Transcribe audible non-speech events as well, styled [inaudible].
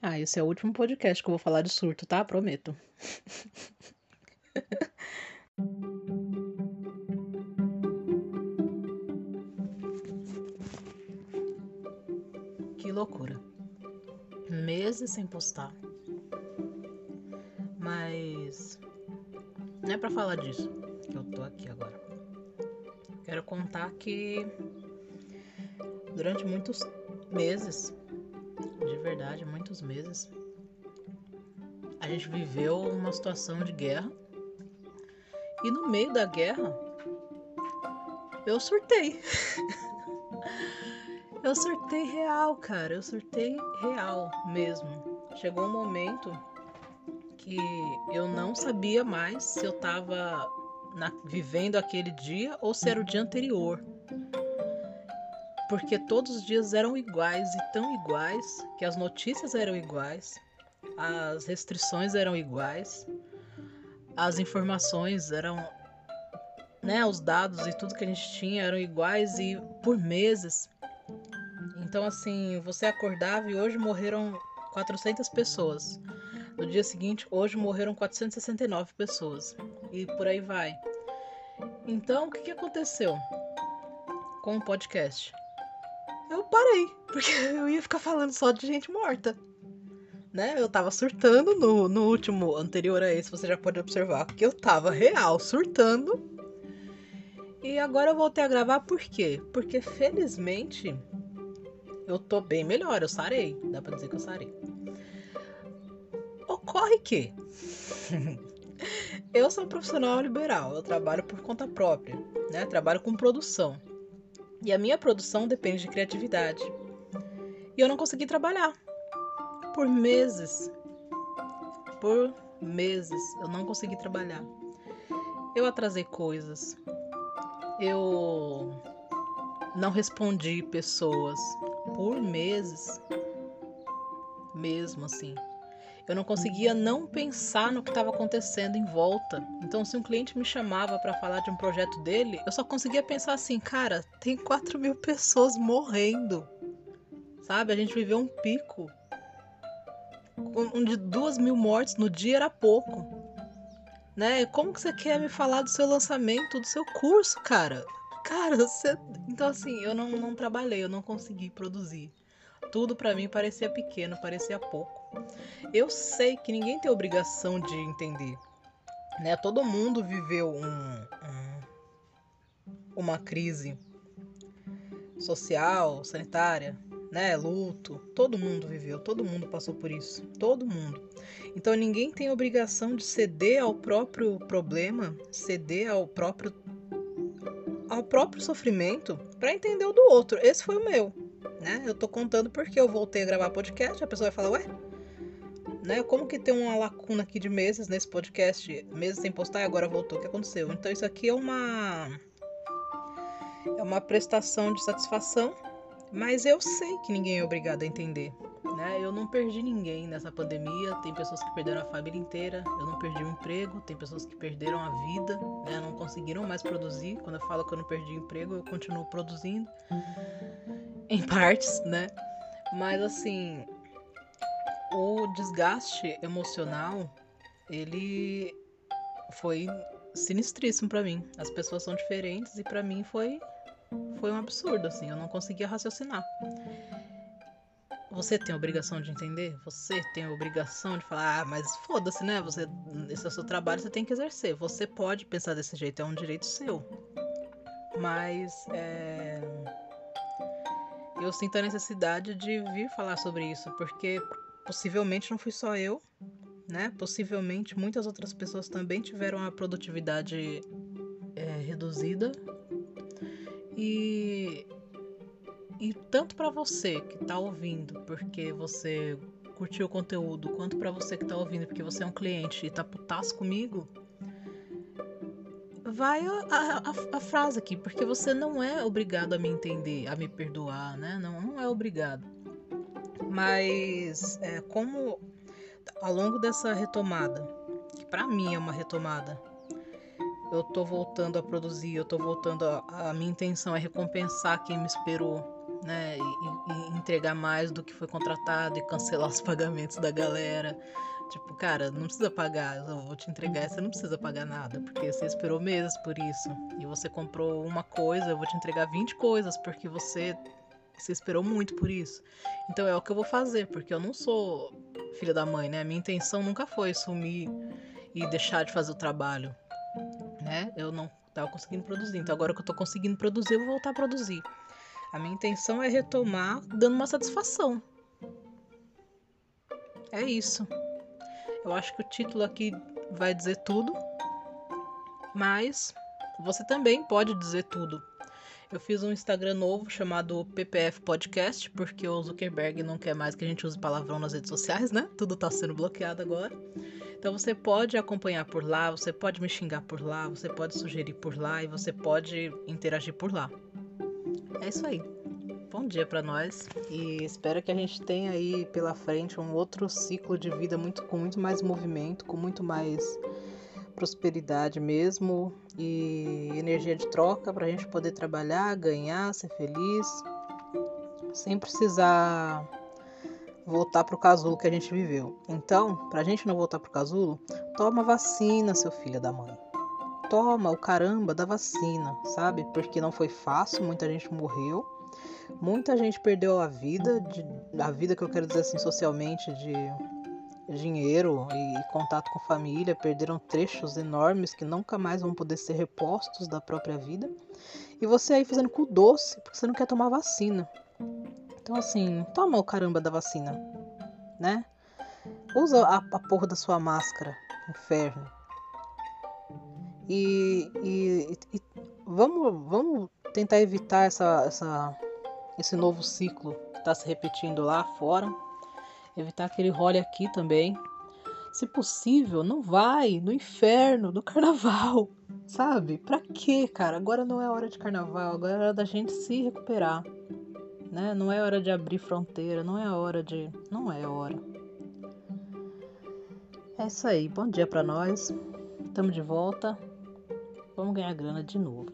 Ah, esse é o último podcast que eu vou falar de surto, tá? Prometo. [laughs] que loucura. Meses sem postar. Mas não é para falar disso que eu tô aqui agora. Quero contar que durante muitos meses verdade, muitos meses. A gente viveu uma situação de guerra. E no meio da guerra, eu surtei. [laughs] eu surtei real, cara. Eu surtei real mesmo. Chegou um momento que eu não sabia mais se eu tava na, vivendo aquele dia ou se era o dia anterior porque todos os dias eram iguais e tão iguais que as notícias eram iguais, as restrições eram iguais, as informações eram, né, os dados e tudo que a gente tinha eram iguais e por meses. Então assim, você acordava e hoje morreram 400 pessoas. No dia seguinte, hoje morreram 469 pessoas. E por aí vai. Então, o que, aconteceu com o podcast? Eu parei, porque [laughs] eu ia ficar falando só de gente morta. Né? Eu tava surtando no, no último anterior a esse, você já pode observar que eu tava real surtando. E agora eu voltei a gravar por quê? Porque felizmente eu tô bem melhor, eu sarei. Dá pra dizer que eu sarei. Ocorre que [laughs] eu sou um profissional liberal, eu trabalho por conta própria, né? Trabalho com produção. E a minha produção depende de criatividade. E eu não consegui trabalhar. Por meses. Por meses eu não consegui trabalhar. Eu atrasei coisas. Eu não respondi pessoas por meses. Mesmo assim eu não conseguia não pensar no que estava acontecendo em volta. Então, se um cliente me chamava para falar de um projeto dele, eu só conseguia pensar assim, cara, tem 4 mil pessoas morrendo. Sabe? A gente viveu um pico. Um de duas mil mortes no dia era pouco. Né? Como que você quer me falar do seu lançamento, do seu curso, cara? Cara, você... Então, assim, eu não, não trabalhei, eu não consegui produzir. Tudo para mim parecia pequeno, parecia pouco. Eu sei que ninguém tem obrigação de entender. Né? Todo mundo viveu um, um, uma crise social, sanitária, né? Luto. Todo mundo viveu, todo mundo passou por isso. Todo mundo. Então ninguém tem obrigação de ceder ao próprio problema, ceder ao próprio ao próprio sofrimento para entender o do outro. Esse foi o meu, né? Eu tô contando porque eu voltei a gravar podcast, a pessoa vai falar: "Ué, né? Como que tem uma lacuna aqui de meses nesse podcast, meses sem postar e agora voltou? O que aconteceu? Então isso aqui é uma é uma prestação de satisfação, mas eu sei que ninguém é obrigado a entender. Né? Eu não perdi ninguém nessa pandemia. Tem pessoas que perderam a família inteira. Eu não perdi o emprego. Tem pessoas que perderam a vida, né? não conseguiram mais produzir. Quando eu falo que eu não perdi emprego, eu continuo produzindo em partes, né? Mas assim, o desgaste emocional, ele foi sinistríssimo para mim. As pessoas são diferentes e para mim foi foi um absurdo assim, eu não conseguia raciocinar. Você tem a obrigação de entender? Você tem a obrigação de falar, ah, mas foda-se, né? Você, esse é o seu trabalho, você tem que exercer. Você pode pensar desse jeito, é um direito seu. Mas é... eu sinto a necessidade de vir falar sobre isso, porque possivelmente não fui só eu, né? Possivelmente muitas outras pessoas também tiveram a produtividade é, reduzida. E, e tanto para você que está ouvindo, porque você curtiu o conteúdo, quanto para você que está ouvindo, porque você é um cliente e tá putaço comigo, vai a, a, a, frase aqui, porque você não é obrigado a me entender, a me perdoar, né? Não, não é obrigado. Mas é, como ao longo dessa retomada, que para mim é uma retomada, eu tô voltando a produzir, eu tô voltando a, a minha intenção é recompensar quem me esperou, né? E, e, entregar mais do que foi contratado e cancelar os [laughs] pagamentos da galera. Tipo, cara, não precisa pagar, eu vou te entregar, você não precisa pagar nada, porque você esperou meses por isso. E você comprou uma coisa, eu vou te entregar 20 coisas, porque você, você esperou muito por isso. Então é o que eu vou fazer, porque eu não sou filha da mãe, né? A minha intenção nunca foi sumir e deixar de fazer o trabalho, né? Eu não tava conseguindo produzir. Então agora que eu tô conseguindo produzir, eu vou voltar a produzir. A minha intenção é retomar dando uma satisfação. É isso. Eu acho que o título aqui vai dizer tudo, mas você também pode dizer tudo. Eu fiz um Instagram novo chamado PPF Podcast, porque o Zuckerberg não quer mais que a gente use palavrão nas redes sociais, né? Tudo tá sendo bloqueado agora. Então você pode acompanhar por lá, você pode me xingar por lá, você pode sugerir por lá e você pode interagir por lá. É isso aí. Bom dia para nós e espero que a gente tenha aí pela frente um outro ciclo de vida muito com muito mais movimento, com muito mais prosperidade mesmo e energia de troca para a gente poder trabalhar, ganhar, ser feliz, sem precisar voltar para o casulo que a gente viveu. Então, para a gente não voltar para o casulo, toma vacina, seu filho da mãe. Toma o caramba da vacina, sabe? Porque não foi fácil, muita gente morreu, muita gente perdeu a vida, de, a vida que eu quero dizer assim socialmente, de dinheiro e contato com família, perderam trechos enormes que nunca mais vão poder ser repostos da própria vida. E você aí fazendo cu doce porque você não quer tomar vacina. Então assim, toma o caramba da vacina, né? Usa a, a porra da sua máscara, inferno. E, e, e vamos, vamos tentar evitar essa, essa, esse novo ciclo que está se repetindo lá fora evitar que ele role aqui também. Se possível, não vai no inferno, no carnaval, [laughs] sabe? Pra quê, cara? Agora não é hora de carnaval, agora é hora da gente se recuperar, né? Não é hora de abrir fronteira, não é hora de. Não é hora. É isso aí, bom dia para nós. Estamos de volta. Vamos ganhar grana de novo.